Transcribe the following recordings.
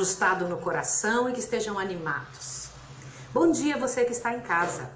ajustado no coração e que estejam animados. Bom dia, você que está em casa.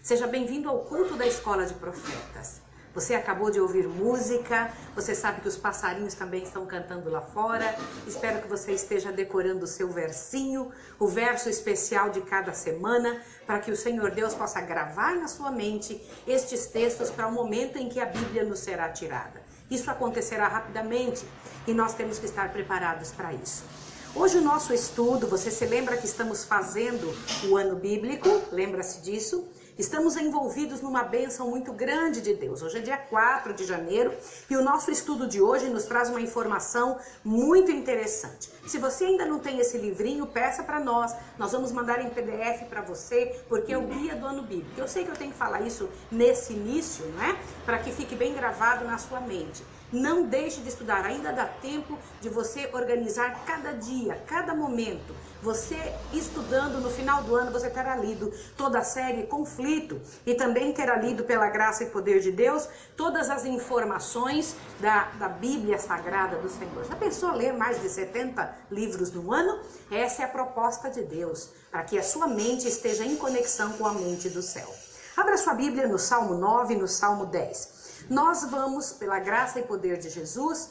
Seja bem-vindo ao culto da Escola de Profetas. Você acabou de ouvir música, você sabe que os passarinhos também estão cantando lá fora. Espero que você esteja decorando o seu versinho, o verso especial de cada semana, para que o Senhor Deus possa gravar na sua mente estes textos para o momento em que a Bíblia nos será tirada. Isso acontecerá rapidamente e nós temos que estar preparados para isso. Hoje o nosso estudo, você se lembra que estamos fazendo o ano bíblico? Lembra-se disso? Estamos envolvidos numa bênção muito grande de Deus. Hoje é dia 4 de janeiro e o nosso estudo de hoje nos traz uma informação muito interessante. Se você ainda não tem esse livrinho, peça para nós. Nós vamos mandar em PDF para você, porque é o guia do ano bíblico. Eu sei que eu tenho que falar isso nesse início, né? Para que fique bem gravado na sua mente. Não deixe de estudar, ainda dá tempo de você organizar cada dia, cada momento. Você estudando no final do ano, você terá lido toda a série Conflito e também terá lido, pela graça e poder de Deus, todas as informações da, da Bíblia Sagrada do Senhor. Já pensou ler mais de 70 livros no ano? Essa é a proposta de Deus, para que a sua mente esteja em conexão com a mente do céu. Abra sua Bíblia no Salmo 9 e no Salmo 10. Nós vamos, pela graça e poder de Jesus,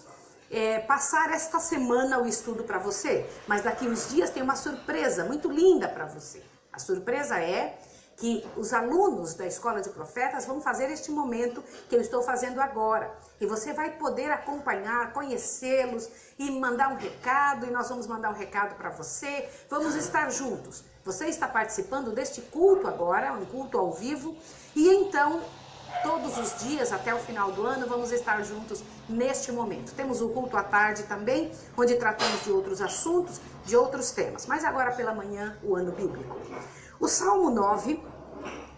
é, passar esta semana o estudo para você, mas daqui uns dias tem uma surpresa muito linda para você. A surpresa é que os alunos da Escola de Profetas vão fazer este momento que eu estou fazendo agora. E você vai poder acompanhar, conhecê-los e mandar um recado, e nós vamos mandar um recado para você. Vamos estar juntos. Você está participando deste culto agora, um culto ao vivo, e então Todos os dias até o final do ano vamos estar juntos neste momento. Temos o culto à tarde também, onde tratamos de outros assuntos, de outros temas. Mas agora pela manhã, o ano bíblico. O Salmo 9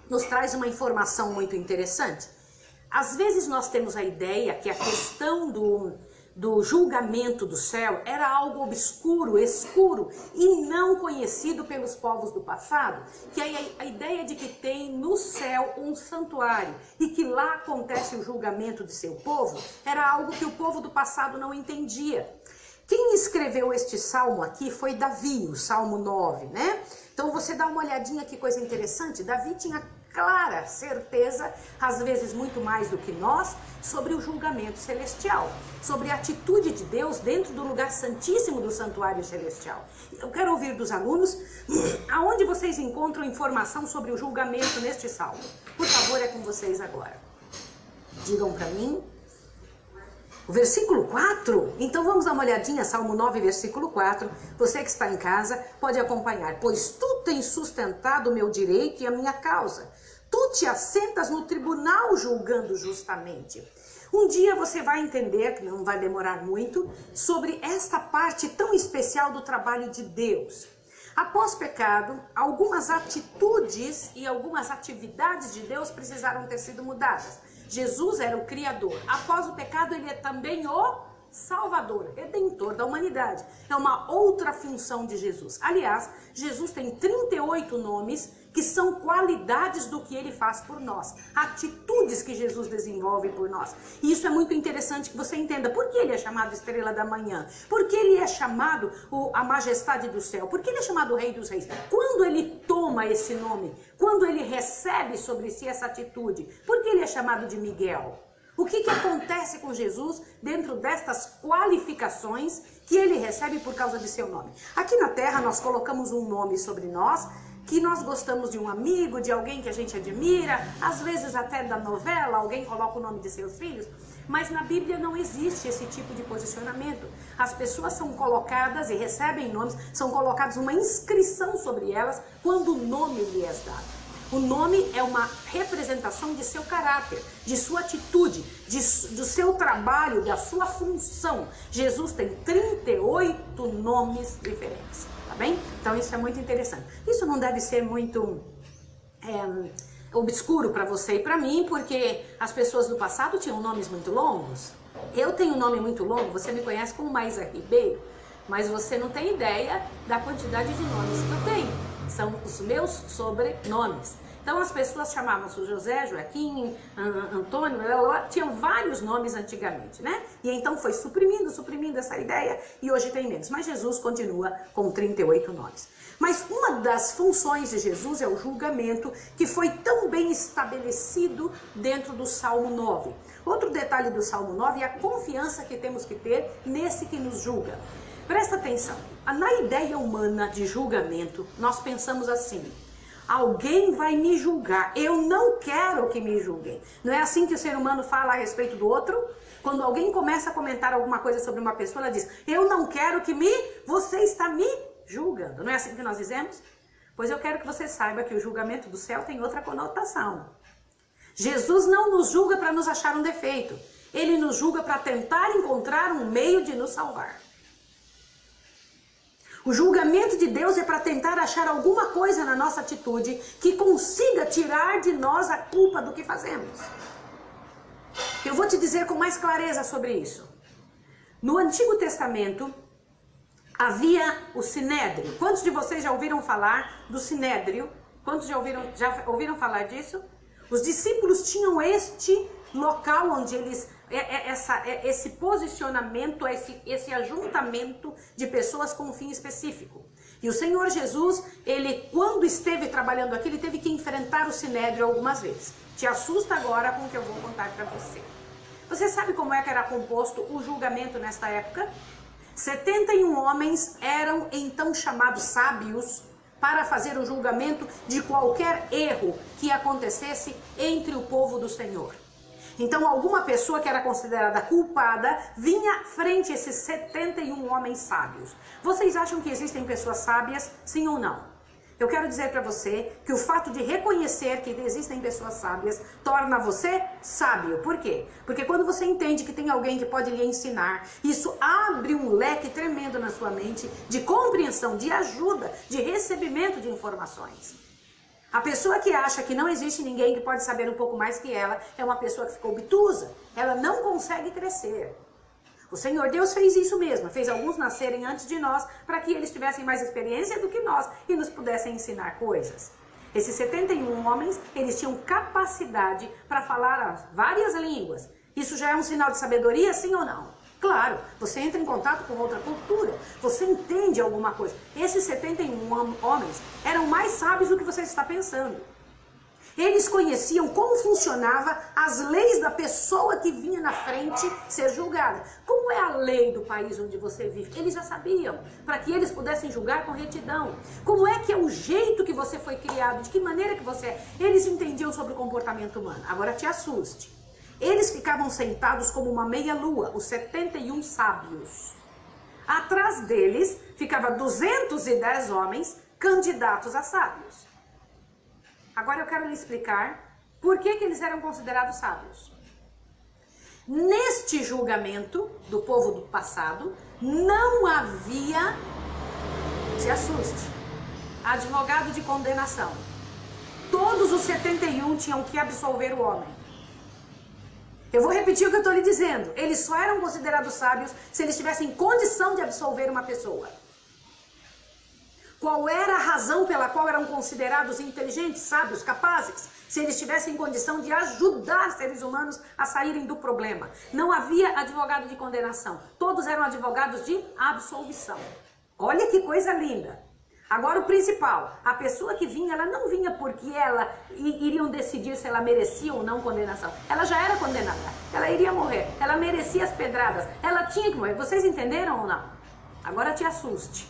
nos traz uma informação muito interessante. Às vezes nós temos a ideia que a questão do do julgamento do céu era algo obscuro, escuro e não conhecido pelos povos do passado, que é a ideia de que tem no céu um santuário e que lá acontece o julgamento de seu povo, era algo que o povo do passado não entendia. Quem escreveu este salmo aqui foi Davi, o Salmo 9, né? Então você dá uma olhadinha que coisa interessante. Davi tinha clara certeza, às vezes muito mais do que nós, sobre o julgamento celestial, sobre a atitude de Deus dentro do lugar santíssimo do santuário celestial. Eu quero ouvir dos alunos aonde vocês encontram informação sobre o julgamento neste salmo. Por favor, é com vocês agora. Digam para mim. O versículo 4, então vamos dar uma olhadinha, Salmo 9, versículo 4. Você que está em casa pode acompanhar. Pois tu tens sustentado o meu direito e a minha causa tu te assentas no tribunal julgando justamente. Um dia você vai entender, que não vai demorar muito, sobre esta parte tão especial do trabalho de Deus. Após pecado, algumas atitudes e algumas atividades de Deus precisaram ter sido mudadas. Jesus era o Criador. Após o pecado, ele é também o Salvador, redentor da humanidade. É uma outra função de Jesus. Aliás, Jesus tem 38 nomes que são qualidades do que ele faz por nós, atitudes que Jesus desenvolve por nós. E isso é muito interessante que você entenda. Por que ele é chamado estrela da manhã? Por que ele é chamado o, a majestade do céu? Por que ele é chamado o rei dos reis? Quando ele toma esse nome, quando ele recebe sobre si essa atitude, por que ele é chamado de Miguel? O que, que acontece com Jesus dentro destas qualificações que ele recebe por causa de seu nome? Aqui na Terra nós colocamos um nome sobre nós que nós gostamos de um amigo, de alguém que a gente admira, às vezes até da novela, alguém coloca o nome de seus filhos, mas na Bíblia não existe esse tipo de posicionamento. As pessoas são colocadas e recebem nomes, são colocadas uma inscrição sobre elas quando o nome lhe é dado. O nome é uma representação de seu caráter, de sua atitude, de, do seu trabalho, da sua função. Jesus tem 38 nomes diferentes tá bem? Então isso é muito interessante. Isso não deve ser muito é, obscuro para você e para mim, porque as pessoas do passado tinham nomes muito longos. Eu tenho um nome muito longo, você me conhece como Maísa Ribeiro, mas você não tem ideia da quantidade de nomes que eu tenho. São os meus sobrenomes. Então as pessoas chamavam-se José, Joaquim, Antônio, tinham vários nomes antigamente, né? E então foi suprimindo, suprimindo essa ideia e hoje tem menos. Mas Jesus continua com 38 nomes. Mas uma das funções de Jesus é o julgamento que foi tão bem estabelecido dentro do Salmo 9. Outro detalhe do Salmo 9 é a confiança que temos que ter nesse que nos julga. Presta atenção, na ideia humana de julgamento, nós pensamos assim: alguém vai me julgar, eu não quero que me julguem. Não é assim que o ser humano fala a respeito do outro? Quando alguém começa a comentar alguma coisa sobre uma pessoa, ela diz: Eu não quero que me. Você está me julgando. Não é assim que nós dizemos? Pois eu quero que você saiba que o julgamento do céu tem outra conotação. Jesus não nos julga para nos achar um defeito. Ele nos julga para tentar encontrar um meio de nos salvar. O julgamento de Deus é para tentar achar alguma coisa na nossa atitude que consiga tirar de nós a culpa do que fazemos. Eu vou te dizer com mais clareza sobre isso. No Antigo Testamento, havia o sinédrio. Quantos de vocês já ouviram falar do sinédrio? Quantos já ouviram, já ouviram falar disso? Os discípulos tinham este local onde eles essa, é, esse posicionamento, esse, esse ajuntamento de pessoas com um fim específico. E o Senhor Jesus, ele quando esteve trabalhando aqui, ele teve que enfrentar o sinédrio algumas vezes. Te assusta agora com o que eu vou contar para você. Você sabe como é que era composto o julgamento nesta época? 71 homens eram então chamados sábios para fazer o julgamento de qualquer erro que acontecesse entre o povo do Senhor. Então, alguma pessoa que era considerada culpada vinha frente a esses 71 homens sábios. Vocês acham que existem pessoas sábias, sim ou não? Eu quero dizer para você que o fato de reconhecer que existem pessoas sábias torna você sábio. Por quê? Porque quando você entende que tem alguém que pode lhe ensinar, isso abre um leque tremendo na sua mente de compreensão, de ajuda, de recebimento de informações. A pessoa que acha que não existe ninguém que pode saber um pouco mais que ela é uma pessoa que ficou obtusa. Ela não consegue crescer. O Senhor Deus fez isso mesmo, fez alguns nascerem antes de nós para que eles tivessem mais experiência do que nós e nos pudessem ensinar coisas. Esses 71 homens, eles tinham capacidade para falar várias línguas. Isso já é um sinal de sabedoria, sim ou não? Claro, você entra em contato com outra cultura, você entende alguma coisa. Esses 71 homens eram mais sábios do que você está pensando. Eles conheciam como funcionava as leis da pessoa que vinha na frente ser julgada. Como é a lei do país onde você vive? Eles já sabiam, para que eles pudessem julgar com retidão. Como é que é o jeito que você foi criado, de que maneira que você é. Eles entendiam sobre o comportamento humano. Agora te assuste. Eles ficavam sentados como uma meia-lua, os 71 sábios. Atrás deles ficava 210 homens candidatos a sábios. Agora eu quero lhe explicar por que, que eles eram considerados sábios. Neste julgamento do povo do passado, não havia, se assuste, advogado de condenação. Todos os 71 tinham que absolver o homem. Eu vou repetir o que eu estou lhe dizendo. Eles só eram considerados sábios se eles tivessem condição de absolver uma pessoa. Qual era a razão pela qual eram considerados inteligentes, sábios, capazes? Se eles tivessem condição de ajudar seres humanos a saírem do problema. Não havia advogado de condenação. Todos eram advogados de absolvição. Olha que coisa linda. Agora o principal, a pessoa que vinha, ela não vinha porque ela iriam decidir se ela merecia ou não condenação. Ela já era condenada, ela iria morrer, ela merecia as pedradas, ela tinha que morrer. Vocês entenderam ou não? Agora te assuste.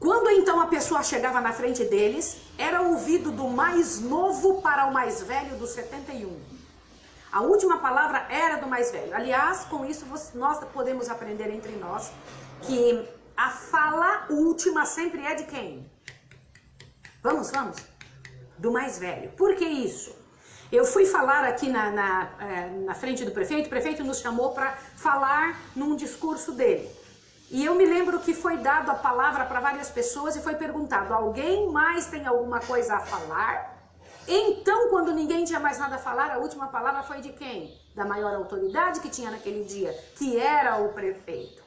Quando então a pessoa chegava na frente deles, era ouvido do mais novo para o mais velho dos 71. A última palavra era do mais velho. Aliás, com isso nós podemos aprender entre nós que a fala última sempre é de quem? Vamos, vamos. Do mais velho. Por que isso? Eu fui falar aqui na, na, eh, na frente do prefeito, o prefeito nos chamou para falar num discurso dele. E eu me lembro que foi dado a palavra para várias pessoas e foi perguntado: alguém mais tem alguma coisa a falar? Então, quando ninguém tinha mais nada a falar, a última palavra foi de quem? Da maior autoridade que tinha naquele dia, que era o prefeito.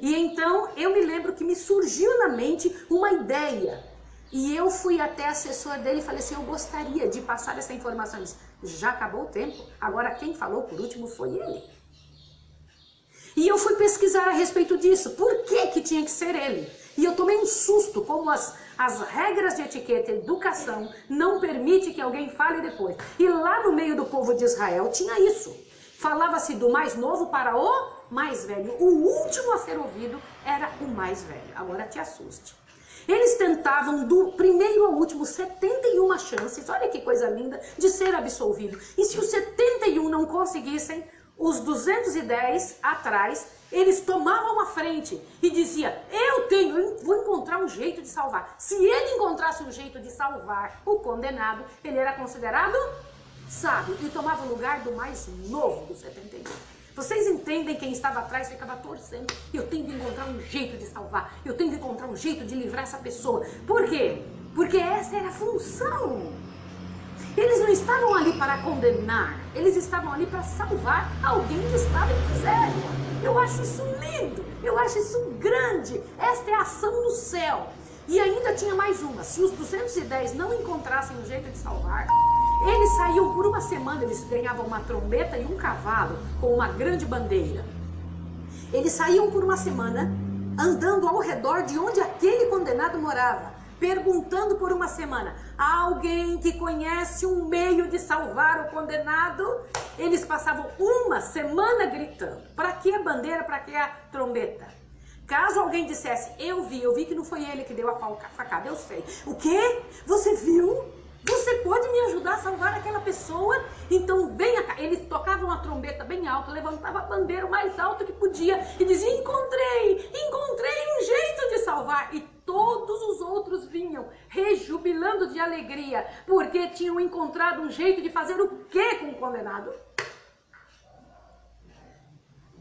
E então eu me lembro que me surgiu na mente uma ideia E eu fui até assessor dele e falei assim: eu gostaria de passar essa informação. Disse, já acabou o tempo, agora quem falou por último foi ele. E eu fui pesquisar a respeito disso. Por que, que tinha que ser ele? E eu tomei um susto, como as, as regras de etiqueta e educação não permitem que alguém fale depois. E lá no meio do povo de Israel tinha isso. Falava-se do mais novo para o mais velho. O último a ser ouvido era o mais velho. Agora te assuste. Eles tentavam do primeiro ao último 71 chances, olha que coisa linda, de ser absolvido. E se os 71 não conseguissem, os 210 atrás, eles tomavam a frente e dizia: "Eu tenho, vou encontrar um jeito de salvar". Se ele encontrasse um jeito de salvar o condenado, ele era considerado sábio e tomava o lugar do mais novo dos 71. Vocês entendem quem estava atrás ficava torcendo. Eu tenho que encontrar um jeito de salvar. Eu tenho que encontrar um jeito de livrar essa pessoa. Por quê? Porque essa era a função. Eles não estavam ali para condenar, eles estavam ali para salvar alguém que estava em miséria. Eu acho isso lindo, eu acho isso grande. Esta é a ação do céu. E ainda tinha mais uma: se os 210 não encontrassem um jeito de salvar, eles saíam por uma semana, eles ganhavam uma trombeta e um cavalo com uma grande bandeira. Eles saíam por uma semana andando ao redor de onde aquele condenado morava, perguntando por uma semana: alguém que conhece um meio de salvar o condenado? Eles passavam uma semana gritando: para que a bandeira, para que a trombeta? Caso alguém dissesse, eu vi, eu vi que não foi ele que deu a facada, eu sei. O quê? Você viu? Você pode me ajudar a salvar aquela pessoa? Então venha cá. Eles tocavam a trombeta bem alto, levantavam a bandeira o mais alto que podia e dizia: Encontrei, encontrei um jeito de salvar. E todos os outros vinham rejubilando de alegria, porque tinham encontrado um jeito de fazer o que com o condenado?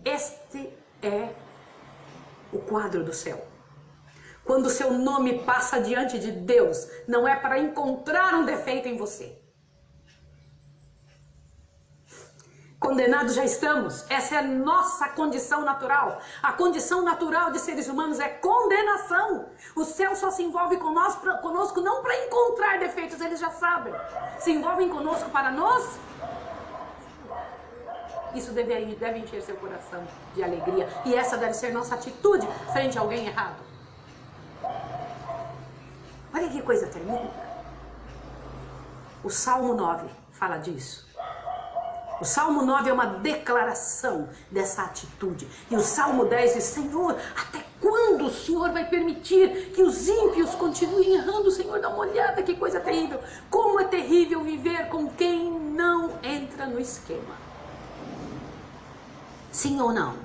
Este é o quadro do céu. Quando seu nome passa diante de Deus, não é para encontrar um defeito em você. Condenados já estamos, essa é a nossa condição natural. A condição natural de seres humanos é condenação. O céu só se envolve conosco, conosco não para encontrar defeitos, eles já sabem. Se envolvem conosco para nos. Isso deve, deve encher seu coração de alegria. E essa deve ser nossa atitude frente a alguém errado. Olha que coisa tremenda. O Salmo 9 fala disso. O Salmo 9 é uma declaração dessa atitude. E o Salmo 10 diz: Senhor, até quando o Senhor vai permitir que os ímpios continuem errando? Senhor, dá uma olhada, que coisa terrível. Como é terrível viver com quem não entra no esquema. Sim ou não?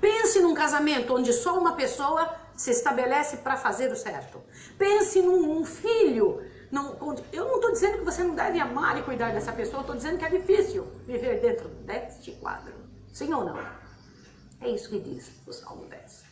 Pense num casamento onde só uma pessoa se estabelece para fazer o certo. Pense num, num filho. Não, eu não estou dizendo que você não deve amar e cuidar dessa pessoa, estou dizendo que é difícil viver dentro deste quadro. Sim ou não? É isso que diz o Salmo 10.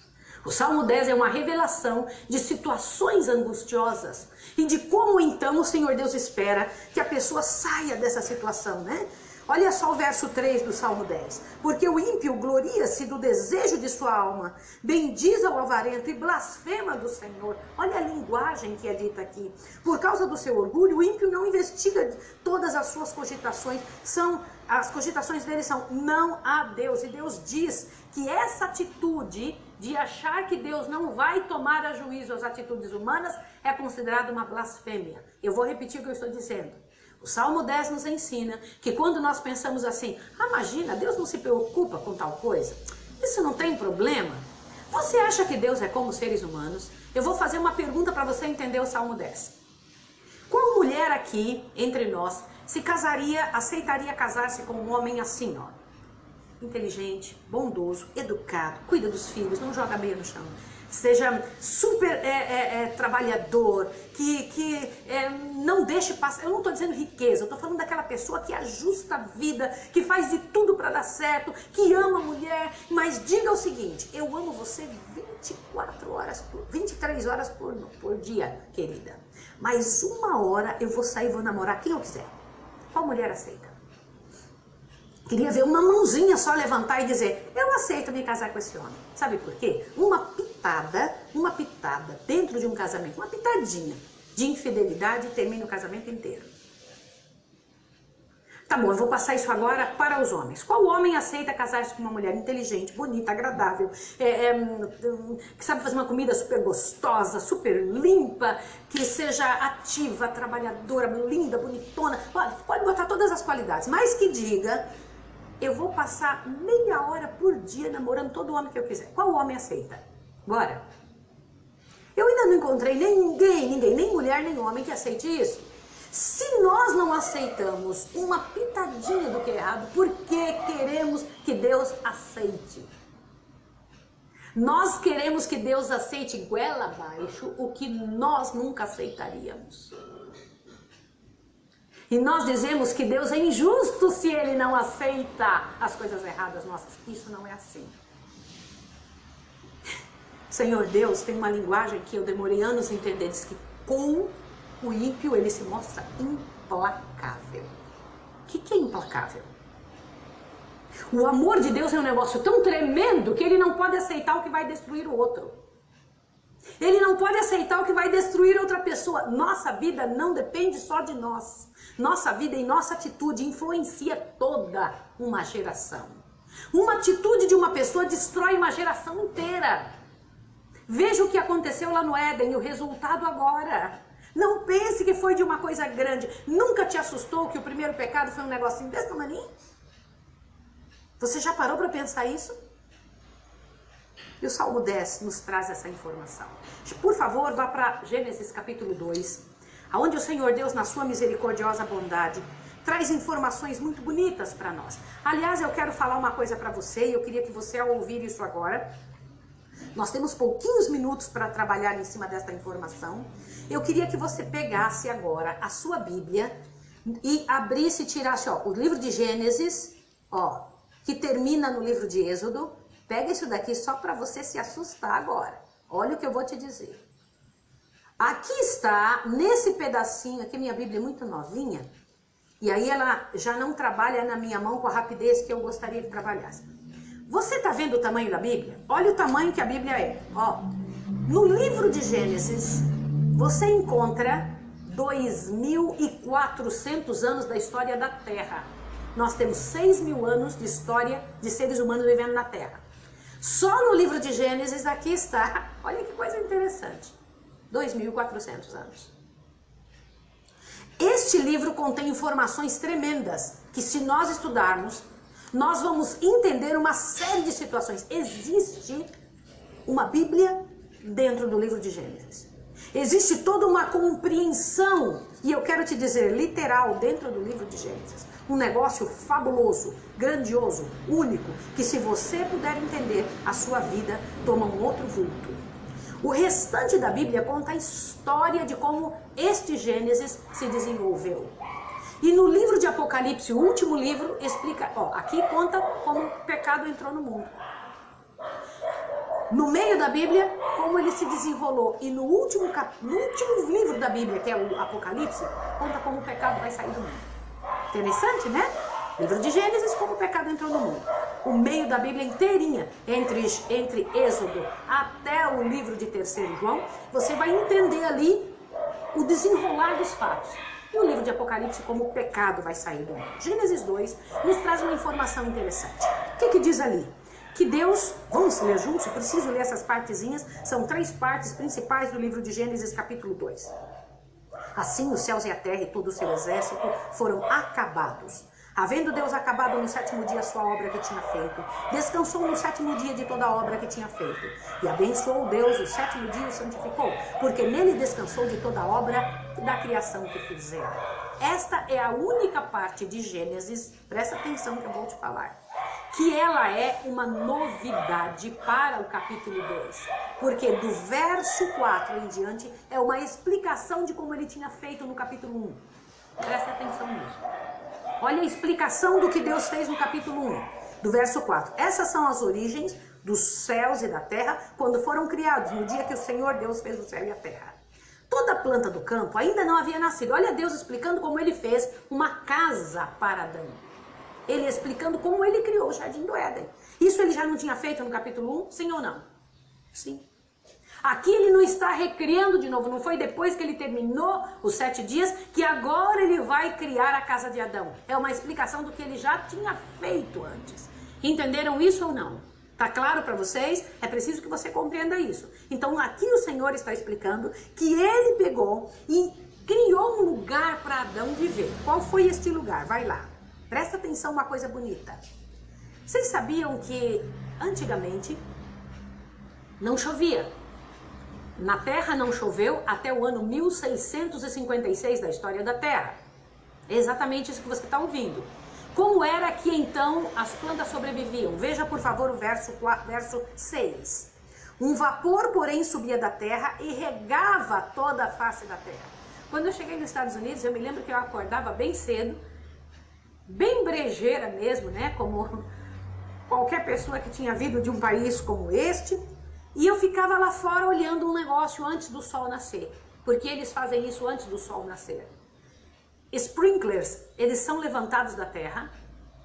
O Salmo 10 é uma revelação de situações angustiosas e de como então o Senhor Deus espera que a pessoa saia dessa situação, né? Olha só o verso 3 do Salmo 10. Porque o ímpio gloria-se do desejo de sua alma, bendiz ao avarento e blasfema do Senhor. Olha a linguagem que é dita aqui. Por causa do seu orgulho, o ímpio não investiga todas as suas cogitações. São as cogitações dele são não há Deus. E Deus diz que essa atitude de achar que Deus não vai tomar a juízo as atitudes humanas é considerada uma blasfêmia. Eu vou repetir o que eu estou dizendo. O Salmo 10 nos ensina que quando nós pensamos assim, ah, imagina, Deus não se preocupa com tal coisa, isso não tem problema. Você acha que Deus é como seres humanos? Eu vou fazer uma pergunta para você entender o Salmo 10. Qual mulher aqui, entre nós, se casaria, aceitaria casar-se com um homem assim, ó? Inteligente, bondoso, educado, cuida dos filhos, não joga meio no chão seja super é, é, é, trabalhador, que, que é, não deixe passar. Eu não estou dizendo riqueza, eu estou falando daquela pessoa que ajusta a vida, que faz de tudo para dar certo, que ama a mulher. Mas diga o seguinte: eu amo você 24 horas, por, 23 horas por, por dia, querida. Mas uma hora eu vou sair vou namorar quem eu quiser. Qual mulher aceita? Queria ver uma mãozinha só levantar e dizer: Eu aceito me casar com esse homem. Sabe por quê? Uma pitada, uma pitada dentro de um casamento, uma pitadinha de infidelidade termina o casamento inteiro. Tá bom, eu vou passar isso agora para os homens. Qual homem aceita casar-se com uma mulher inteligente, bonita, agradável, é, é, que sabe fazer uma comida super gostosa, super limpa, que seja ativa, trabalhadora, linda, bonitona? Pode, pode botar todas as qualidades, mas que diga: eu vou passar meia hora por dia namorando todo homem que eu quiser. Qual homem aceita? Bora. Eu ainda não encontrei ninguém, ninguém, nem mulher, nem homem que aceite isso. Se nós não aceitamos uma pitadinha do que é errado, por que queremos que Deus aceite? Nós queremos que Deus aceite goela abaixo o que nós nunca aceitaríamos. E nós dizemos que Deus é injusto se ele não aceita as coisas erradas nossas. Isso não é assim. Senhor Deus tem uma linguagem que eu demorei anos a entender, diz que com o ímpio ele se mostra implacável. O que, que é implacável? O amor de Deus é um negócio tão tremendo que ele não pode aceitar o que vai destruir o outro. Ele não pode aceitar o que vai destruir outra pessoa. Nossa vida não depende só de nós. Nossa vida e nossa atitude influencia toda uma geração. Uma atitude de uma pessoa destrói uma geração inteira. Veja o que aconteceu lá no Éden, o resultado agora. Não pense que foi de uma coisa grande. Nunca te assustou que o primeiro pecado foi um negocinho desse tamanho? Você já parou para pensar isso? E o Salmo 10 nos traz essa informação. Por favor, vá para Gênesis capítulo 2, aonde o Senhor Deus, na sua misericordiosa bondade, traz informações muito bonitas para nós. Aliás, eu quero falar uma coisa para você e eu queria que você, ao ouvir isso agora, nós temos pouquinhos minutos para trabalhar em cima desta informação. Eu queria que você pegasse agora a sua Bíblia e abrisse e tirasse ó, o livro de Gênesis, ó, que termina no livro de Êxodo. Pega isso daqui só para você se assustar agora. Olha o que eu vou te dizer. Aqui está, nesse pedacinho aqui, minha Bíblia é muito novinha, e aí ela já não trabalha na minha mão com a rapidez que eu gostaria que trabalhasse. Você está vendo o tamanho da Bíblia? Olha o tamanho que a Bíblia é. Ó, no livro de Gênesis, você encontra 2.400 anos da história da Terra. Nós temos 6 mil anos de história de seres humanos vivendo na Terra. Só no livro de Gênesis aqui está, olha que coisa interessante, 2.400 anos. Este livro contém informações tremendas que, se nós estudarmos, nós vamos entender uma série de situações. Existe uma Bíblia dentro do livro de Gênesis. Existe toda uma compreensão, e eu quero te dizer, literal, dentro do livro de Gênesis. Um negócio fabuloso, grandioso, único, que se você puder entender, a sua vida toma um outro vulto. O restante da Bíblia conta a história de como este Gênesis se desenvolveu. E no livro de Apocalipse, o último livro, explica, ó, aqui conta como o pecado entrou no mundo. No meio da Bíblia, como ele se desenrolou. E no último, cap... no último livro da Bíblia, que é o Apocalipse, conta como o pecado vai sair do mundo. Interessante, né? Livro de Gênesis, como o pecado entrou no mundo. O meio da Bíblia inteirinha, entre, entre Êxodo até o livro de Terceiro João, você vai entender ali o desenrolar dos fatos. E o livro de Apocalipse, como o pecado vai sair do mundo. Gênesis 2 nos traz uma informação interessante. O que, que diz ali? Que Deus, vamos ler juntos, eu preciso ler essas partezinhas, são três partes principais do livro de Gênesis, capítulo 2. Assim os céus e a terra e todo o seu exército foram acabados. Havendo Deus acabado no sétimo dia a sua obra que tinha feito, descansou no sétimo dia de toda a obra que tinha feito. E abençoou Deus o sétimo dia e o santificou, porque nele descansou de toda a obra da criação que fizera. Esta é a única parte de Gênesis, presta atenção que eu vou te falar, que ela é uma novidade para o capítulo 2. Porque do verso 4 em diante é uma explicação de como ele tinha feito no capítulo 1. Presta atenção nisso. Olha a explicação do que Deus fez no capítulo 1, do verso 4. Essas são as origens dos céus e da terra quando foram criados, no dia que o Senhor Deus fez o céu e a terra. Toda planta do campo ainda não havia nascido. Olha Deus explicando como ele fez uma casa para Adão. Ele explicando como ele criou o jardim do Éden. Isso ele já não tinha feito no capítulo 1, sim ou não? Sim. Aqui ele não está recriando de novo, não foi depois que ele terminou os sete dias que agora ele vai criar a casa de Adão. É uma explicação do que ele já tinha feito antes. Entenderam isso ou não? Tá claro para vocês? É preciso que você compreenda isso. Então aqui o Senhor está explicando que ele pegou e criou um lugar para Adão viver. Qual foi este lugar? Vai lá. Presta atenção uma coisa bonita. Vocês sabiam que antigamente não chovia? Na Terra não choveu até o ano 1656 da história da Terra. É exatamente isso que você está ouvindo. Como era que então as plantas sobreviviam? Veja, por favor, o verso, verso 6. Um vapor, porém, subia da terra e regava toda a face da terra. Quando eu cheguei nos Estados Unidos, eu me lembro que eu acordava bem cedo, bem brejeira mesmo, né? Como qualquer pessoa que tinha vindo de um país como este, e eu ficava lá fora olhando um negócio antes do sol nascer, porque eles fazem isso antes do sol nascer. Sprinklers, eles são levantados da terra.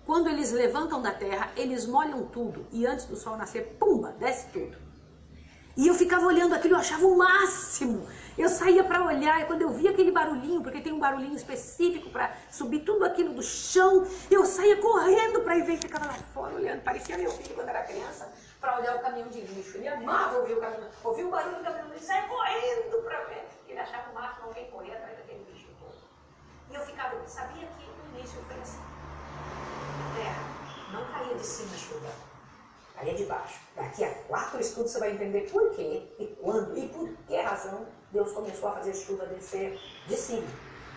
Quando eles levantam da terra, eles molham tudo e antes do sol nascer, pumba, desce tudo. E eu ficava olhando aquilo, eu achava o máximo. Eu saía para olhar e quando eu via aquele barulhinho, porque tem um barulhinho específico para subir tudo aquilo do chão, eu saía correndo para ir ver ficava lá fora olhando. Parecia meu filho quando era criança, para olhar o caminhão de lixo. Ele amava ouvir o caminhão, ouvir o barulho do caminhão de lixo, saia correndo para ver. Ele achava o máximo alguém correr atrás daquele. Eu ficava, sabia que no início foi assim. Terra não caía de cima a chuva, caía de baixo. Daqui a quatro estudos você vai entender por quê, e quando, e por que razão Deus começou a fazer chuva descer de cima,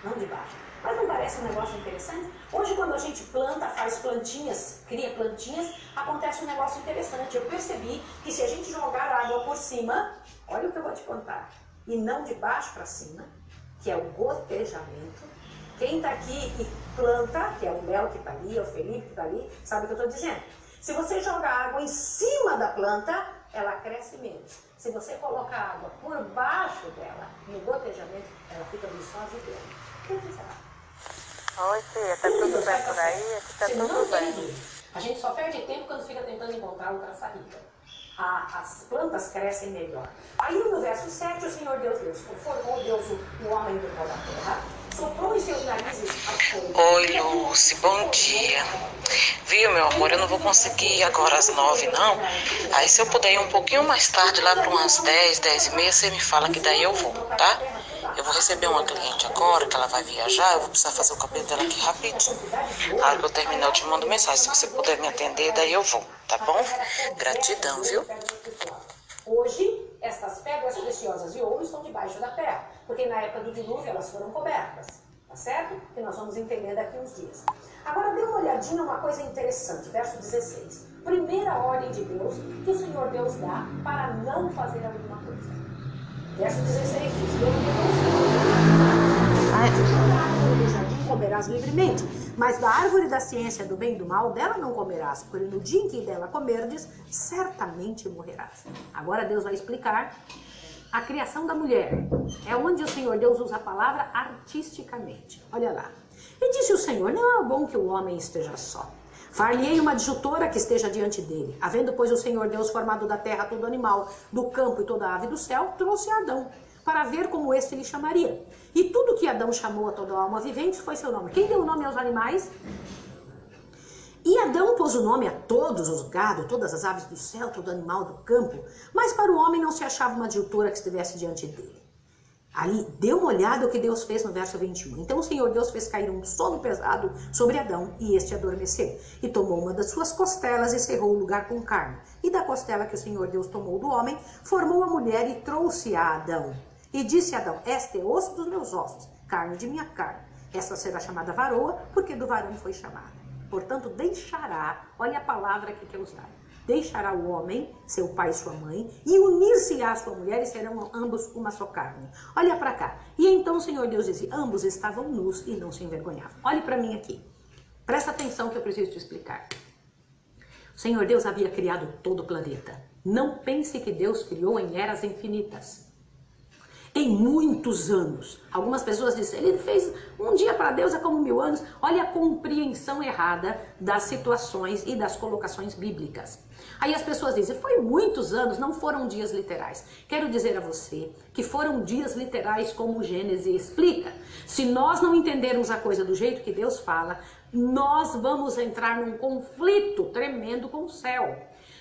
não de baixo. Mas não parece um negócio interessante? Hoje, quando a gente planta, faz plantinhas, cria plantinhas, acontece um negócio interessante. Eu percebi que se a gente jogar água por cima, olha o que eu vou te contar, e não de baixo para cima, que é o gotejamento, quem está aqui e planta, que é o Léo que está ali, é o Felipe que está ali, sabe o que eu estou dizendo? Se você jogar água em cima da planta, ela cresce menos. Se você colocar água por baixo dela, no gotejamento, ela fica viçosa e grande. Oi, Fia, tá tudo bem por aí? Aqui tá tudo bem. A gente só perde tempo quando fica tentando encontrar outra saída. as plantas crescem melhor. Aí no verso 7, o Senhor Deus Deus formou Deus o homem do pó da terra Oi, Lucy, bom dia. Viu, meu amor, eu não vou conseguir ir agora às nove, não. Aí se eu puder ir um pouquinho mais tarde, lá para umas dez, dez e meia, você me fala que daí eu vou, tá? Eu vou receber uma cliente agora, que ela vai viajar, eu vou precisar fazer o cabelo dela aqui rapidinho. Na hora que eu terminar, eu te mando mensagem. Se você puder me atender, daí eu vou, tá bom? Gratidão, viu? Hoje, estas pedras preciosas de ouro estão debaixo da terra, porque na época do dilúvio elas foram cobertas, tá certo? Que nós vamos entender daqui uns dias. Agora dê uma olhadinha uma coisa interessante, verso 16. Primeira ordem de Deus que o Senhor Deus dá para não fazer alguma coisa. Verso 16 diz: Deus comerás livremente, mas da árvore da ciência do bem e do mal, dela não comerás, porque no dia em que dela comerdes, certamente morrerás. Agora Deus vai explicar a criação da mulher. É onde o Senhor Deus usa a palavra artisticamente. Olha lá. E disse o Senhor: Não é bom que o homem esteja só. Far-lhe-ei uma adjutora que esteja diante dele. Havendo, pois, o Senhor Deus formado da terra todo animal, do campo e toda ave do céu, trouxe Adão para ver como este lhe chamaria. E tudo que Adão chamou a toda alma vivente foi seu nome. Quem deu o nome aos animais? E Adão pôs o nome a todos os gado, todas as aves do céu, todo animal do campo, mas para o homem não se achava uma adjutora que estivesse diante dele. Ali, dê uma olhada o que Deus fez no verso 21. Então o Senhor Deus fez cair um sono pesado sobre Adão e este adormeceu. E tomou uma das suas costelas e cerrou o lugar com carne. E da costela que o Senhor Deus tomou do homem, formou a mulher e trouxe a Adão. E disse Adão: Este é osso dos meus ossos, carne de minha carne. Esta será chamada varoa, porque do varão foi chamada. Portanto, deixará, olha a palavra que quer usar. Deixará o homem, seu pai e sua mãe, e unir-se à sua mulher, e serão ambos uma só carne. Olha para cá. E então o Senhor Deus disse: ambos estavam nus e não se envergonhavam. Olhe para mim aqui. Presta atenção que eu preciso te explicar. O Senhor Deus havia criado todo o planeta. Não pense que Deus criou em eras infinitas em muitos anos. Algumas pessoas dizem, ele fez um dia para Deus é como mil anos. Olha a compreensão errada das situações e das colocações bíblicas. Aí as pessoas dizem, foi muitos anos, não foram dias literais. Quero dizer a você que foram dias literais como Gênesis explica. Se nós não entendermos a coisa do jeito que Deus fala, nós vamos entrar num conflito tremendo com o céu.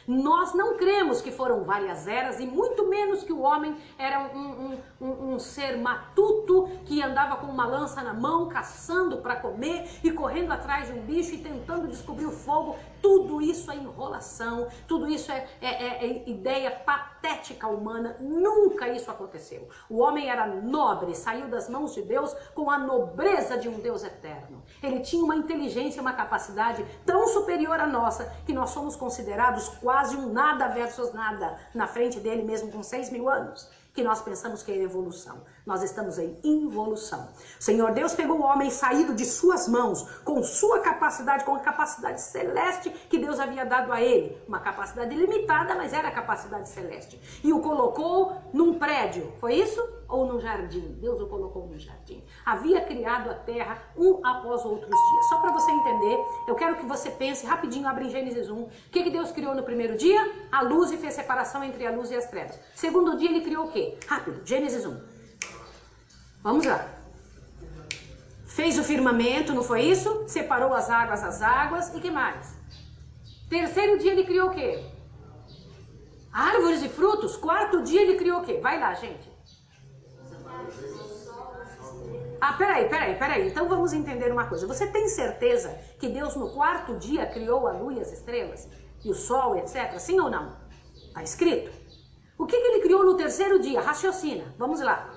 Nós não cremos que foram várias eras e muito menos que o homem era um, um, um, um ser matuto que andava com uma lança na mão, caçando para comer e correndo atrás de um bicho e tentando descobrir o fogo. Tudo isso é enrolação, tudo isso é, é, é, é ideia patética humana. Nunca isso aconteceu. O homem era nobre, saiu das mãos de Deus com a nobreza de um Deus eterno. Ele tinha uma inteligência, uma capacidade tão superior à nossa que nós somos considerados quase um nada versus nada na frente dele mesmo com seis mil anos que nós pensamos que é evolução. Nós estamos em involução. Senhor Deus pegou o homem saído de suas mãos, com sua capacidade, com a capacidade celeste que Deus havia dado a ele. Uma capacidade limitada, mas era a capacidade celeste. E o colocou num prédio. Foi isso? Ou num jardim? Deus o colocou num jardim. Havia criado a terra um após outros dias. Só para você entender, eu quero que você pense rapidinho, abre em Gênesis 1. O que, que Deus criou no primeiro dia? A luz e fez separação entre a luz e as trevas. Segundo dia, ele criou o quê? Rápido, Gênesis 1. Vamos lá. Fez o firmamento, não foi isso? Separou as águas das águas e que mais? Terceiro dia ele criou o quê? Árvores e frutos. Quarto dia ele criou o quê? Vai lá, gente. Ah, peraí, peraí, peraí. Então vamos entender uma coisa. Você tem certeza que Deus no quarto dia criou a lua e as estrelas? E o sol, etc? Sim ou não? Está escrito. O que, que ele criou no terceiro dia? Raciocina. Vamos lá.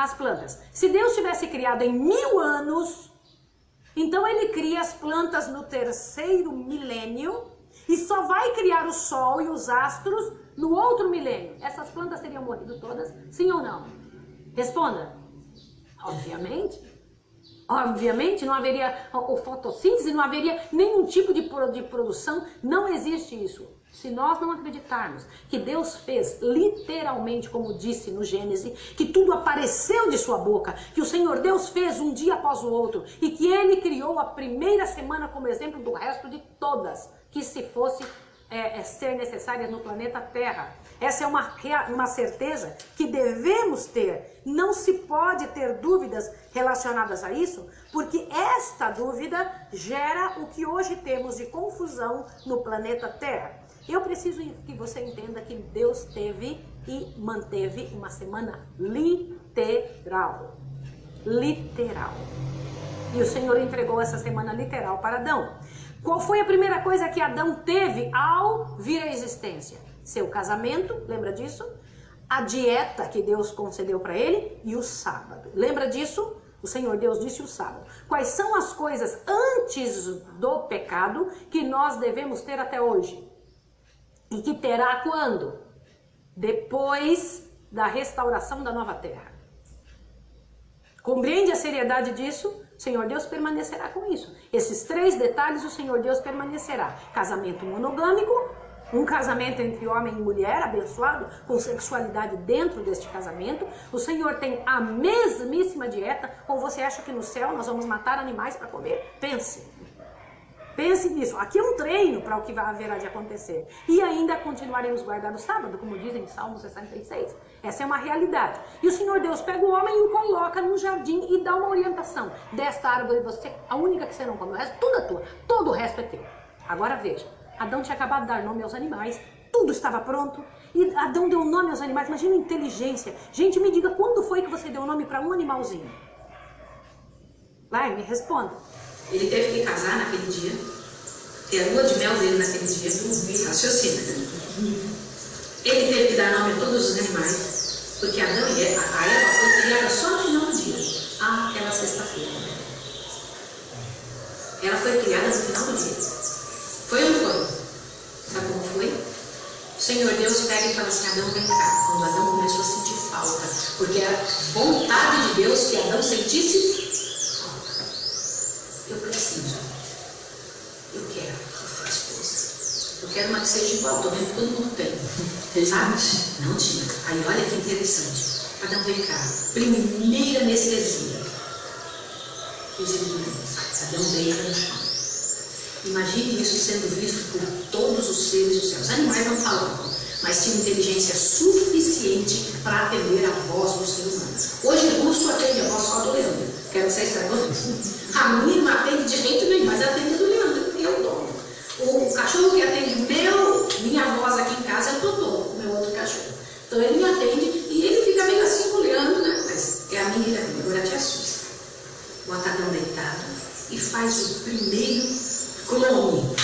As plantas. Se Deus tivesse criado em mil anos, então ele cria as plantas no terceiro milênio e só vai criar o sol e os astros no outro milênio. Essas plantas teriam morrido todas? Sim ou não? Responda. Obviamente. Obviamente, não haveria o fotossíntese, não haveria nenhum tipo de, de produção, não existe isso. Se nós não acreditarmos que Deus fez literalmente, como disse no Gênesis, que tudo apareceu de sua boca, que o Senhor Deus fez um dia após o outro e que ele criou a primeira semana como exemplo do resto de todas, que se fosse é, é, ser necessárias no planeta Terra. Essa é uma, uma certeza que devemos ter. Não se pode ter dúvidas relacionadas a isso, porque esta dúvida gera o que hoje temos de confusão no planeta Terra. Eu preciso que você entenda que Deus teve e manteve uma semana literal. Literal. E o Senhor entregou essa semana literal para Adão. Qual foi a primeira coisa que Adão teve ao vir à existência? Seu casamento, lembra disso? A dieta que Deus concedeu para ele e o sábado. Lembra disso? O Senhor Deus disse o sábado. Quais são as coisas antes do pecado que nós devemos ter até hoje? E que terá quando? Depois da restauração da nova terra. Compreende a seriedade disso? O Senhor Deus permanecerá com isso. Esses três detalhes o Senhor Deus permanecerá. Casamento monogâmico, um casamento entre homem e mulher abençoado, com sexualidade dentro deste casamento. O Senhor tem a mesmíssima dieta, ou você acha que no céu nós vamos matar animais para comer? Pense. Pense nisso. Aqui é um treino para o que haverá de acontecer. E ainda continuaremos guardando o sábado, como dizem em Salmo 66. Essa é uma realidade. E o Senhor Deus pega o homem e o coloca num jardim e dá uma orientação. Desta árvore você, a única que você não come, o resto tudo é tua. Todo o resto é teu. Agora veja, Adão tinha acabado de dar nome aos animais, tudo estava pronto. E Adão deu nome aos animais. Imagina a inteligência. Gente, me diga quando foi que você deu nome para um animalzinho? Vai, me responda. Ele teve que casar naquele dia, ter a lua de mel dele naquele dia, dormir, raciocina. Ele teve que dar nome a todos os animais, porque Adão e Eva, a Eva foi criada só no final do dia, aquela sexta-feira. Ela foi criada no final do dia. Foi ou não foi? Sabe como foi? O Senhor Deus pega e fala assim, Adão vem cá. Quando Adão começou a sentir falta, porque era vontade de Deus que Adão sentisse eu preciso. Eu quero uma esposa. Eu quero uma que seja igual. Estou vendo que todo mundo tem. Sabe? Não tinha. Aí olha que interessante. Adão cá. Primeira anestesia. Os. Adão deita no chão. Imagine isso sendo visto por todos os seres dos céus. Os animais não falavam, mas tinham inteligência suficiente para atender a voz do ser humano. Hoje, russo atende a voz só do Leandro. Quero ser estranho. A minha não atende de jeito nenhum, mas atende O cachorro que atende meu, minha voz aqui em casa é o Totô, meu outro cachorro. Então ele me atende e ele fica meio assim olhando, né? Mas é a minha atende, agora te assusta. O atacão deitado e faz o primeiro clone.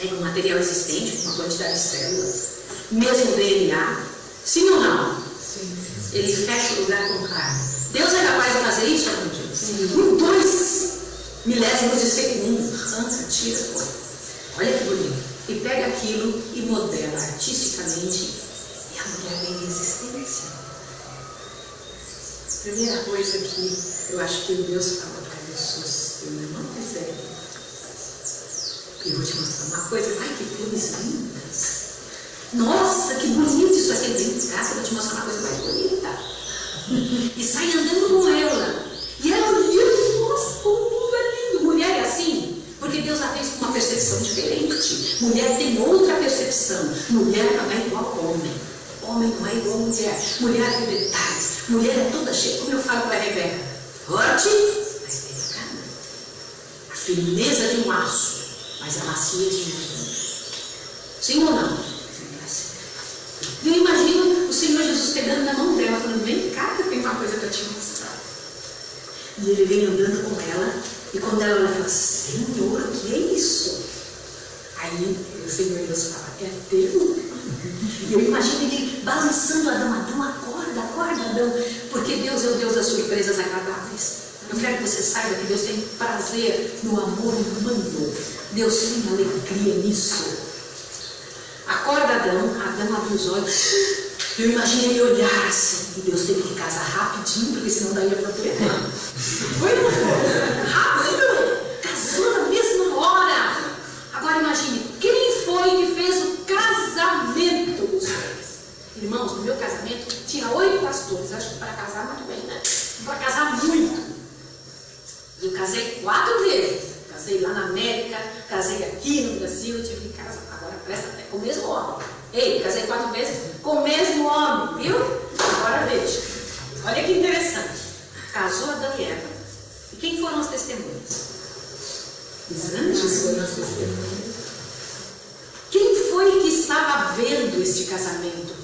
Pega um material existente, uma quantidade de células, mesmo DNA, sim ou não? Sim. Ele fecha o lugar com carne. Deus é capaz de fazer isso? Sim. Em dois milésimos de segundo, arranca, tira, foi. Olha que bonito. E pega aquilo e modela artisticamente e a mulher vem em existência. Primeira coisa que eu acho que Deus fala para Jesus, eu não quiser eu vou te mostrar uma coisa. Ai, que flores lindas. Nossa, que bonito isso aqui. Vem cá, eu vou te mostrar uma coisa mais bonita. E sai andando com ela. Mulher tem outra percepção. Mulher não é igual homem. Homem não é igual mulher. Mulher tem detalhes. Mulher é toda cheia. Como eu falo para a Rebeca, forte, mas delicada. A firmeza de um aço mas a macia de Jesus. Sim ou não? E eu imagino o Senhor Jesus pegando na mão dela, falando: Vem cá, que eu tenho uma coisa para te mostrar. E ele vem andando com ela, e quando ela olha, fala: Senhor, o que é isso? Aí o Senhor Deus fala: É teu? E eu imagino ele balançando Adão: Adão, acorda, acorda, Adão, porque Deus é o Deus das surpresas agradáveis. Eu quero que você saiba que Deus tem prazer no amor humano. Deus tem alegria nisso. Acorda Adão, Adão abre os olhos. Eu imagino ele olhar assim, e Deus teve que casar rapidinho, porque senão daí ia para não foi? Rápido! Casou na mesma hora. Agora imagine, quem foi que fez o casamento dos? Irmãos, no meu casamento tinha oito pastores. Acho que para casar muito bem, né? Para casar muito. Eu casei quatro vezes. Casei lá na América, casei aqui no Brasil, tive que casar. Agora presta até com o mesmo homem. Ei, casei quatro vezes com o mesmo homem, viu? Agora veja. Olha que interessante. Casou Adão e Eva. E quem foram as testemunhas? Os anjos foram as testemunhas. Que estava vendo este casamento?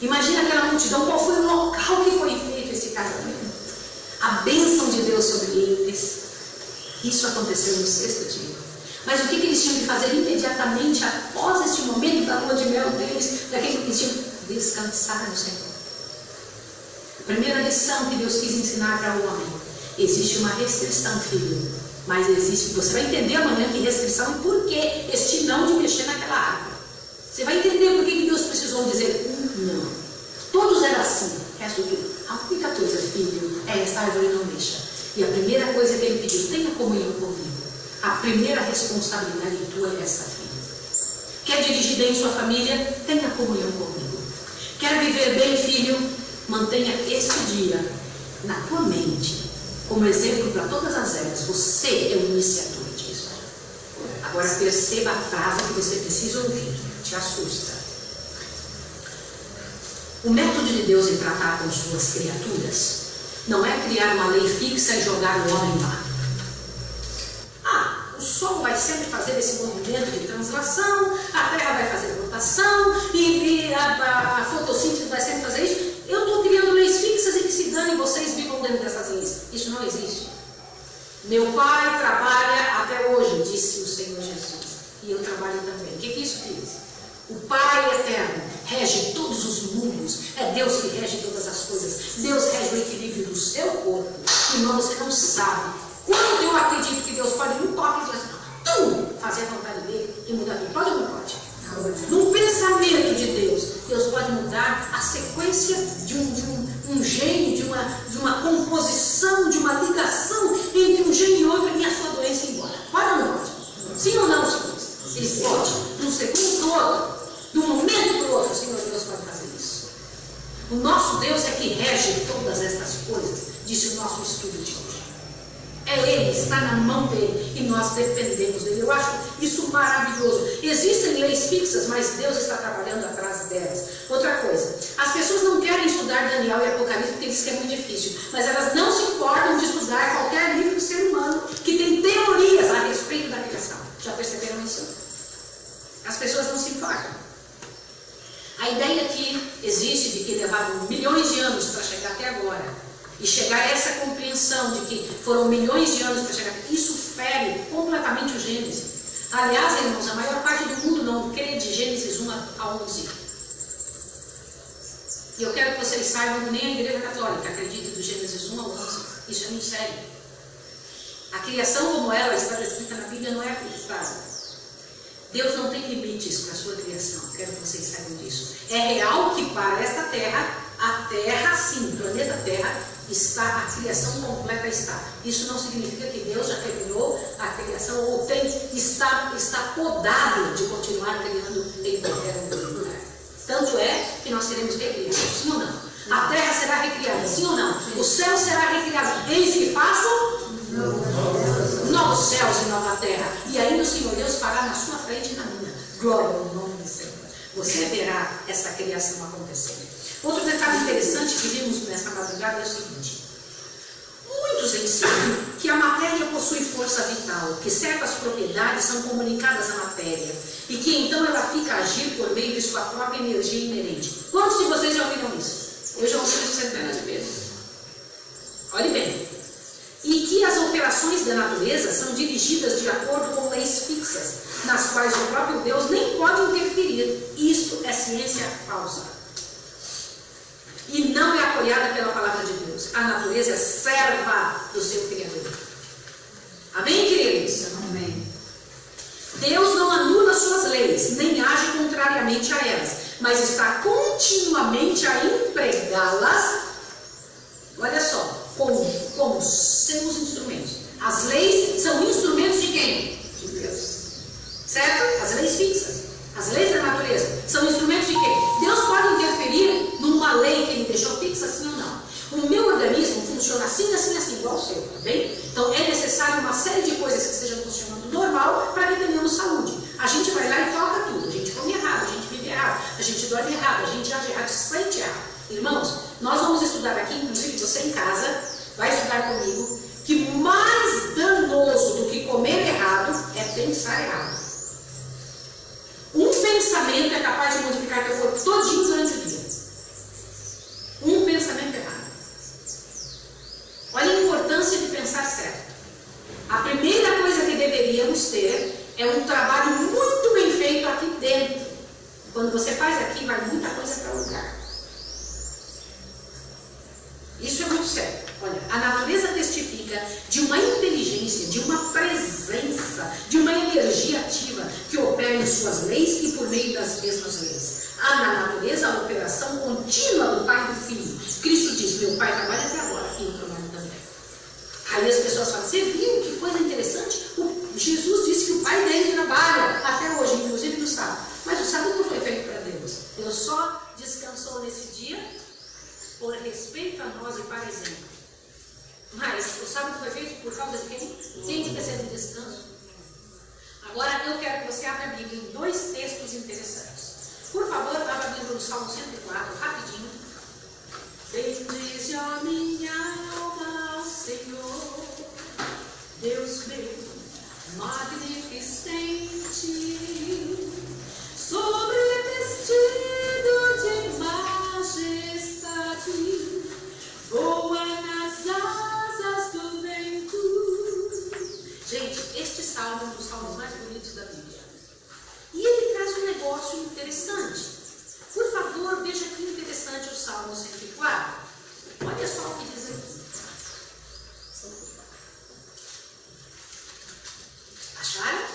Imagina aquela multidão, qual foi o local que foi feito esse casamento? A bênção de Deus sobre eles. Isso aconteceu no sexto dia. Mas o que, que eles tinham que fazer imediatamente após este momento da lua de mel deles? Daquilo que eles tinham descansar no Senhor. A primeira lição que Deus quis ensinar para o homem: existe uma restrição, filho. Mas existe, você vai entender amanhã que restrição e por que este não de mexer naquela árvore. Você vai entender por que, Deus precisou dizer um não. Todos eram assim, resto tudo. A única coisa, filho, é esta árvore não mexa. E a primeira coisa que ele pediu, tenha comunhão comigo. A primeira responsabilidade tua é essa, filha. Quer dirigir bem sua família? Tenha comunhão comigo. Quer viver bem, filho? Mantenha este dia na tua mente como exemplo para todas as eras. Você é o iniciador disso. Agora perceba a frase que você precisa ouvir. Te assusta. O método de Deus em tratar com suas criaturas não é criar uma lei fixa e jogar o homem lá. Ah, o Sol vai sempre fazer esse movimento de translação, a Terra vai fazer rotação e, a, a, a, fotossíntese vai sempre fazer isso. Eu estou criando leis fixas e que se dane vocês vivam dentro dessas leis. Isso não existe. Meu pai trabalha até hoje, disse o Senhor Jesus. E eu trabalho também. O que, que isso diz? O Pai eterno rege todos os mundos. É Deus que rege todas as coisas. Deus rege o equilíbrio do seu corpo. Irmão, você não sabe. Quando eu acredito que Deus pode, um toque, tum, fazer a vontade dele e mudar tudo. Pode ou não pode? No pensamento de Deus, Deus pode mudar a sequência de um, de um, um gene, de uma, de uma composição, de uma ligação entre um gene e outro e a sua doença ir embora. Pode ou não pode? Sim ou não, senhores? Ele pode, num segundo para o outro, de um momento para o outro, Senhor Deus pode fazer isso. O nosso Deus é que rege todas estas coisas, disse o nosso estudo de hoje. É Ele, está na mão dele e nós dependemos dele. Eu acho isso maravilhoso. Existem leis fixas, mas Deus está trabalhando atrás delas. Outra coisa, as pessoas não querem estudar Daniel e Apocalipse porque dizem que é muito difícil, mas elas não se importam de estudar qualquer livro do ser humano que tem teorias a respeito da criação. Já perceberam isso? As pessoas não se importam. A ideia que existe de que levaram milhões de anos para chegar até agora e chegar a essa compreensão de que foram milhões de anos para chegar isso fere completamente o Gênesis. Aliás, irmãos, a maior parte do mundo não crê de Gênesis 1 a 11. E eu quero que vocês saibam que nem a Igreja Católica acredita do Gênesis 1 a 11. Isso é muito sério. A criação como ela está descrita na Bíblia não é acreditada. Deus não tem limites para a sua criação. Quero que vocês saibam disso. É real que para esta terra, a Terra, sim, o planeta Terra, está, a criação completa está. Isso não significa que Deus já terminou a criação ou tem, está, está podado de continuar criando em qualquer lugar. Tanto é que nós teremos recriação, sim ou não? A terra será recriada, sim ou não? O céu será recriado. Eis que faço novos céus e nova terra. E ainda o Senhor Deus fará na sua frente e na minha. Glória ao nome do Senhor. Você verá essa criação acontecer. Outro detalhe interessante que vimos nessa madrugada é o seguinte: muitos ensinam que a matéria possui força vital, que certas propriedades são comunicadas à matéria e que então ela fica a agir por meio de sua própria energia inerente. Quantos de vocês já ouviram isso? Eu já ouvi isso centenas de vezes. Olhe bem. E que as operações da natureza são dirigidas de acordo com leis fixas, nas quais o próprio Deus nem pode interferir. Isto é ciência falsa e não é apoiada pela palavra de Deus. A natureza é serva do seu Criador. Amém, queridos? Amém. Deus não anula suas leis, nem age contrariamente a elas, mas está continuamente a empregá-las, olha só, como, seus instrumentos. As leis são instrumentos de quem? De Deus. Certo? As leis fixas. As leis da natureza são instrumentos de quê? Deus pode interferir numa lei que ele deixou fixa, sim ou não. O meu organismo funciona assim, assim, assim, igual o seu, tá bem? Então é necessário uma série de coisas que estejam funcionando normal para que tenhamos saúde. A gente vai lá e toca tudo. A gente come errado, a gente vive errado, a gente dorme errado, a gente age errado, sente errado. Irmãos, nós vamos estudar aqui, inclusive você em casa, vai estudar comigo, que mais danoso do que comer errado é pensar errado. Um pensamento é capaz de modificar teu corpo todinho durante o dia. Um pensamento errado. Olha a importância de pensar certo. A primeira coisa que deveríamos ter é um trabalho muito bem feito aqui dentro. Quando você faz aqui, vai muita coisa para o lugar. Isso é muito sério. Olha, a natureza testifica de uma inteligência, de uma presença, de uma energia ativa que opera em suas leis e por meio das mesmas leis. Há na natureza a operação contínua do Pai e do Filho. Cristo diz: Meu Pai trabalha até agora e eu trabalho também. Aí as pessoas falam: Você viu que coisa interessante? O Jesus disse que o Pai dele trabalha até hoje, inclusive no sábado. Mas o sábado não foi feito para Deus. Deus só descansou nesse dia por respeito a nós e para exemplo. Mas o sábado foi feito por causa de quem? Quem que ser de descanso? Agora eu quero que você abra a Bíblia em dois textos interessantes. Por favor, abra a Bíblia no Salmo 104, rapidinho. Bendize a minha alma, Senhor, Deus meu, magnificente, sobre voa nas asas do vento. Gente, este salmo é um dos salmos mais bonitos da Bíblia. E ele traz um negócio interessante. Por favor, veja que interessante o Salmo 104. Olha só o que diz aqui. Acharam?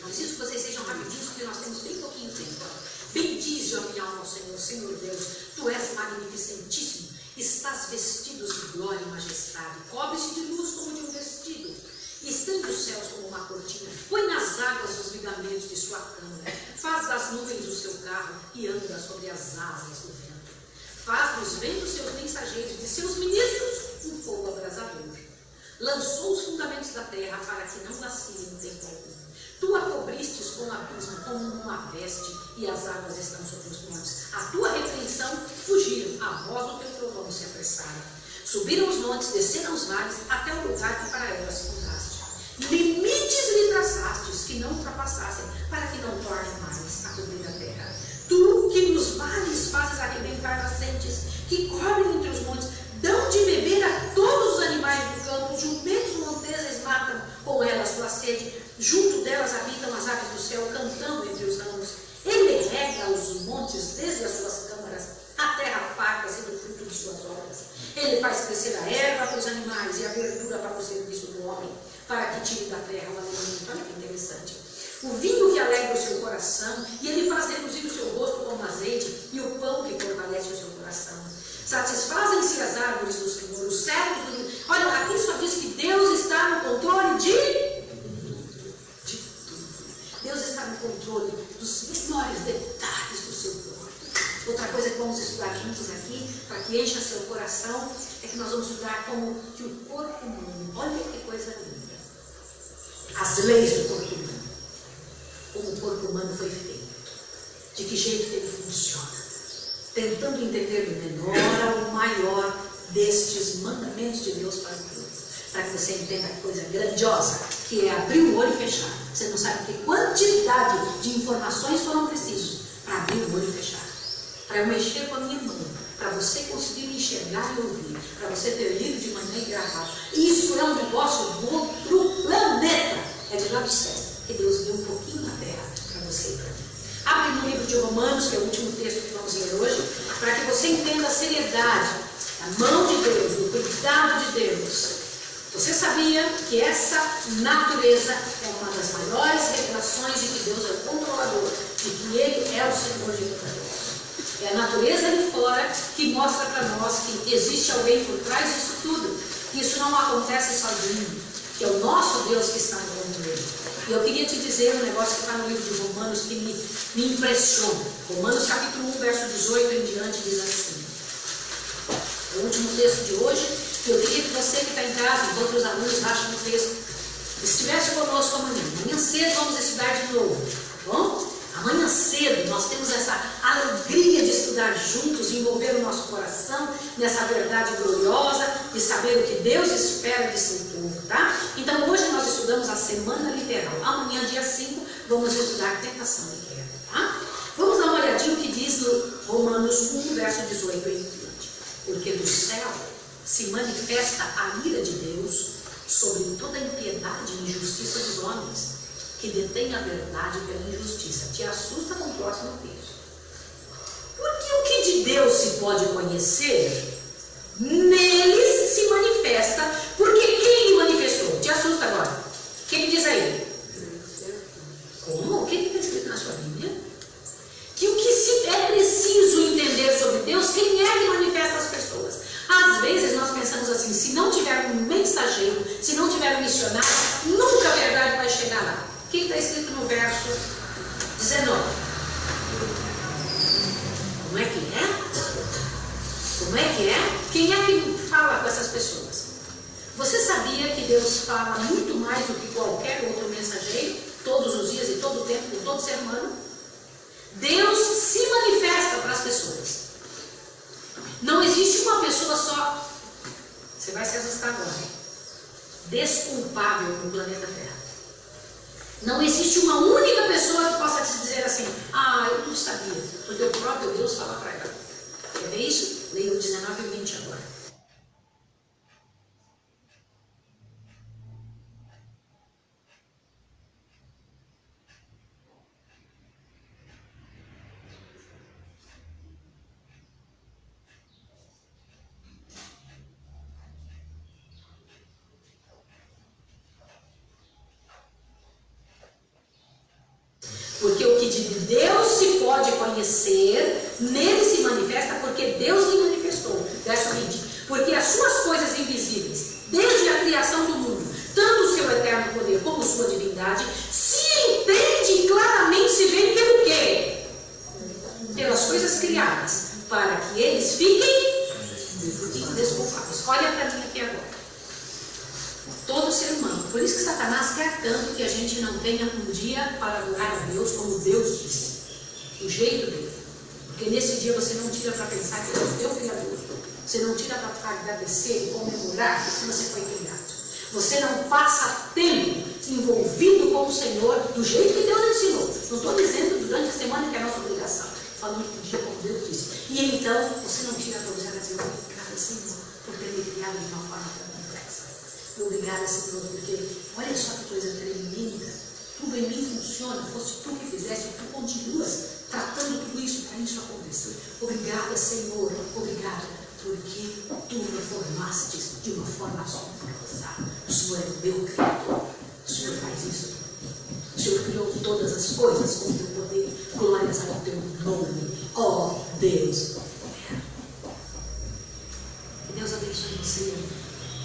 Eu preciso que vocês sejam rapidinhos, porque nós temos bem pouquinho tempo. Bendize, ó minha alma, Senhor, Senhor Deus, Tu és magnificentíssimo, estás vestido de glória e majestade, cobre-se de luz como de um vestido, estende os céus como uma cortina, põe nas águas os ligamentos de sua câmara, faz das nuvens o seu carro e anda sobre as asas do vento. Faz dos ventos seus mensageiros, de seus ministros um fogo abrasador. lançou os fundamentos da terra para que não vacile no tempo algum. Tu a cobristes com o abismo como uma veste, e as águas estão sobre os. A tua repreensão fugiram, a voz do teu trovão se apressaram. Subiram os montes, desceram os vales, até o lugar que para elas fundaste. Limites lhe traçastes, que não ultrapassassem, para que não tornem mais a cobrir a terra. Tu que nos vales fazes arrebentar nascentes, que cobrem entre os montes, dão de beber a todos os animais do campo, jumentos monteses matam com elas tua sede, junto delas habitam as aves do céu, cantando entre os ramos. Ele rega os montes desde as suas câmaras, a terra farta e do fruto de suas obras. Ele faz crescer a erva para os animais e a verdura para o serviço do homem, para que tire da terra o alimento. Olha que interessante. O vinho que alegra o seu coração, e ele faz reduzir o seu rosto como azeite, e o pão que fortalece o seu coração. Satisfazem-se as árvores do Senhor, os céus do. Olha, aqui só diz que Deus está no controle de. Deus está no controle dos menores detalhes do seu corpo. Outra coisa que vamos estudar juntos aqui, para que encha seu coração, é que nós vamos estudar como que o corpo humano, olha que coisa linda. As leis do corpo humano. Como o corpo humano foi feito, de que jeito ele funciona, tentando entender do menor ao maior destes mandamentos de Deus para o para que você entenda a coisa grandiosa que é abrir o olho e fechar. Você não sabe que quantidade de informações foram precisas para abrir o olho e fechar, para eu mexer com a minha mão, para você conseguir me enxergar e ouvir, para você ter lido de manhã e gravado. Isso é um negócio do outro planeta, é de lá do céu que Deus deu um pouquinho na terra para você e para mim. Abre no livro de Romanos, que é o último texto que vamos ler hoje, para que você entenda a seriedade, a mão de Deus, o cuidado de Deus. Você sabia que essa natureza é uma das maiores revelações de que Deus é o controlador, de que Ele é o Senhor de toda É a natureza ali fora que mostra para nós que existe alguém por trás disso tudo. Isso não acontece sozinho, que é o nosso Deus que está no controle. E eu queria te dizer um negócio que está no livro de Romanos que me, me impressiona. Romanos capítulo 1, verso 18 em diante diz assim. O último texto de hoje. Eu queria que você que está em casa, enquanto os alunos acham o texto, estivesse conosco amanhã. Amanhã cedo vamos estudar de novo, tá bom? Amanhã cedo nós temos essa alegria de estudar juntos, envolver o nosso coração nessa verdade gloriosa de saber o que Deus espera de seu povo, tá? Então hoje nós estudamos a semana literal. Amanhã, dia 5, vamos estudar tentação e queda, tá? Vamos dar uma olhadinha o que diz no Romanos 1, verso 18 em diante. Porque do céu se manifesta a ira de Deus sobre toda a impiedade e injustiça dos homens que detém a verdade pela injustiça. Te assusta com o próximo texto. Porque o que de Deus se pode conhecer, neles se manifesta. Porque quem manifestou? Te assusta agora. O que, que diz aí? Como? O que está escrito na sua Bíblia? Que o que se é preciso entender sobre Deus, quem é que manifesta as pessoas? Às vezes nós pensamos assim, se não tiver um mensageiro, se não tiver um missionário, nunca a verdade vai chegar lá. O que está escrito no verso 19? Como é que é? Como é que é? Quem é que fala com essas pessoas? Você sabia que Deus fala muito mais do que qualquer outro mensageiro, todos os dias e todo o tempo, com todo ser humano? Deus se manifesta para as pessoas. Não existe uma pessoa só. Você vai se assustar agora. Desculpável no planeta Terra. Não existe uma única pessoa que possa te dizer assim, ah, eu não sabia, porque o próprio Deus fala para ela. Quer ver isso? Leia o 19 e 20 agora. Porque o que de Deus se pode conhecer, nele se manifesta, porque Deus lhe manifestou. Verso 20. Porque as suas coisas invisíveis, desde a criação do mundo, tanto o seu eterno poder como sua divindade, se entende claramente, se vê pelo quê? Pelas coisas criadas, para que eles fiquem desculpados. Olha para mim aqui agora. todo ser humano. Por isso que Satanás quer tanto que a gente não tenha um dia para adorar a Deus como Deus disse. O jeito dele. Porque nesse dia você não tira para pensar que Ele é o teu Criador. Você não tira para agradecer comemorar que você foi criado. Você não passa tempo envolvido com o Senhor do jeito que Deus ensinou. Não estou dizendo durante a semana que é a nossa obrigação. Falando do dia como Deus disse. E então você não tira para você agradecer. Obrigada, Senhor, por ter me criado de uma forma tão complexa. Obrigada, Senhor, porque olha só que coisa tremenda. Tudo em mim funciona. Fosse tu que fizeste, tu continuas tratando tudo isso para isso acontecer. Obrigada, Senhor. Obrigada, porque tu me formaste de uma forma assombrosa. O Senhor é o meu Criador. O Senhor faz isso. O Senhor criou todas as coisas com o teu poder. Glórias ao teu nome. Ó oh, Deus. Que Deus abençoe você.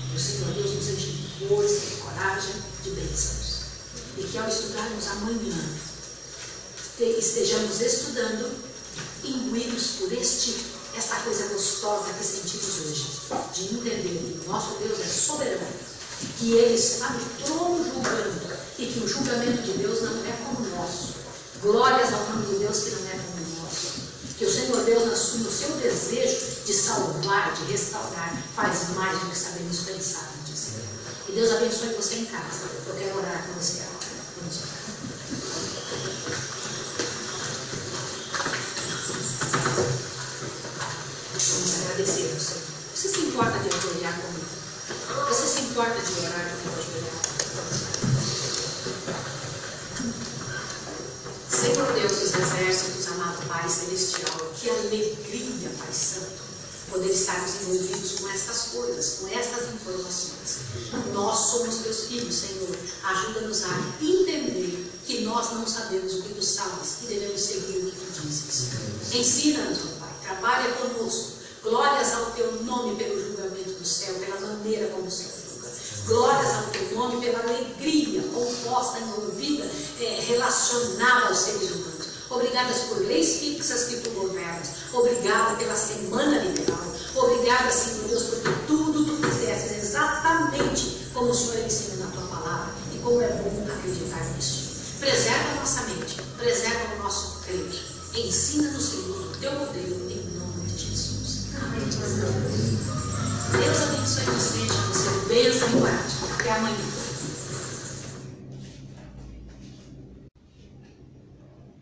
Que o Senhor Deus nos enche de força, de coragem, de bênçãos. E que ao estudarmos amanhã, estejamos estudando, imbuídos por este, esta coisa gostosa que sentimos hoje, de entender que nosso Deus é soberano, que Ele no trono julgando, e que o julgamento de Deus não é como o nosso. Glórias ao nome de Deus que não é como o nosso. Que o Senhor Deus, no seu desejo de salvar, de restaurar, faz mais do que sabemos pensar dizer. Que Deus abençoe você em casa. Eu quero orar com você agora. Vamos orar. Vamos agradecer ao Senhor. Você se importa de comigo? Você se importa de orar comigo ajoelhar? Senhor Deus dos exércitos, amado Pai Celestial, que alegria, Pai Santo, poder estarmos envolvidos com estas coisas, com estas informações. Nós somos teus filhos, Senhor. Ajuda-nos a entender que nós não sabemos o que tu sabes e devemos seguir o que tu dizes. Ensina-nos, Pai. Trabalha conosco. Glórias ao teu nome pelo julgamento do céu, pela maneira como o Senhor. Glórias ao teu nome pela alegria composta, envolvida, é, relacionada aos seres humanos. Obrigadas por leis fixas que tu governas. Obrigada pela semana liberal. Obrigada, Senhor Deus, porque tudo tu fizeste exatamente como o Senhor ensina na tua palavra. E como é bom acreditar nisso. Preserva a nossa mente, preserva o nosso crer. Ensina-nos, Senhor, o teu modelo em nome de Jesus. Amém. Deus abençoe você, você bênção e guarde. Até amanhã.